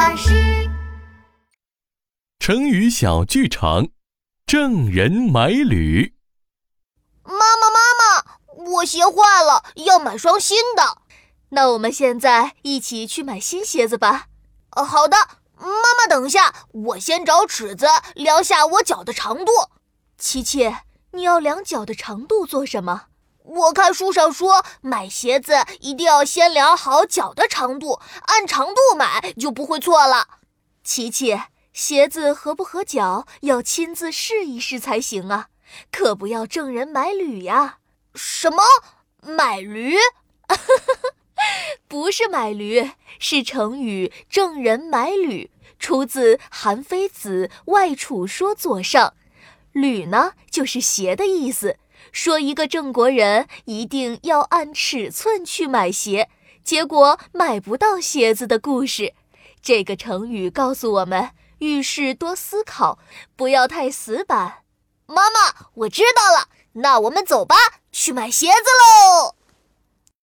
老师。成语小剧场，郑人买履。妈妈妈妈，我鞋坏了，要买双新的。那我们现在一起去买新鞋子吧。好的，妈妈，等一下，我先找尺子量下我脚的长度。琪琪，你要量脚的长度做什么？我看书上说，买鞋子一定要先量好脚的长度，按长度买就不会错了。琪琪，鞋子合不合脚要亲自试一试才行啊，可不要挣人买履呀。什么买驴？不是买驴，是成语“挣人买履”，出自《韩非子·外储说左上》。履呢，就是鞋的意思，说一个郑国人一定要按尺寸去买鞋，结果买不到鞋子的故事。这个成语告诉我们，遇事多思考，不要太死板。妈妈，我知道了，那我们走吧，去买鞋子喽。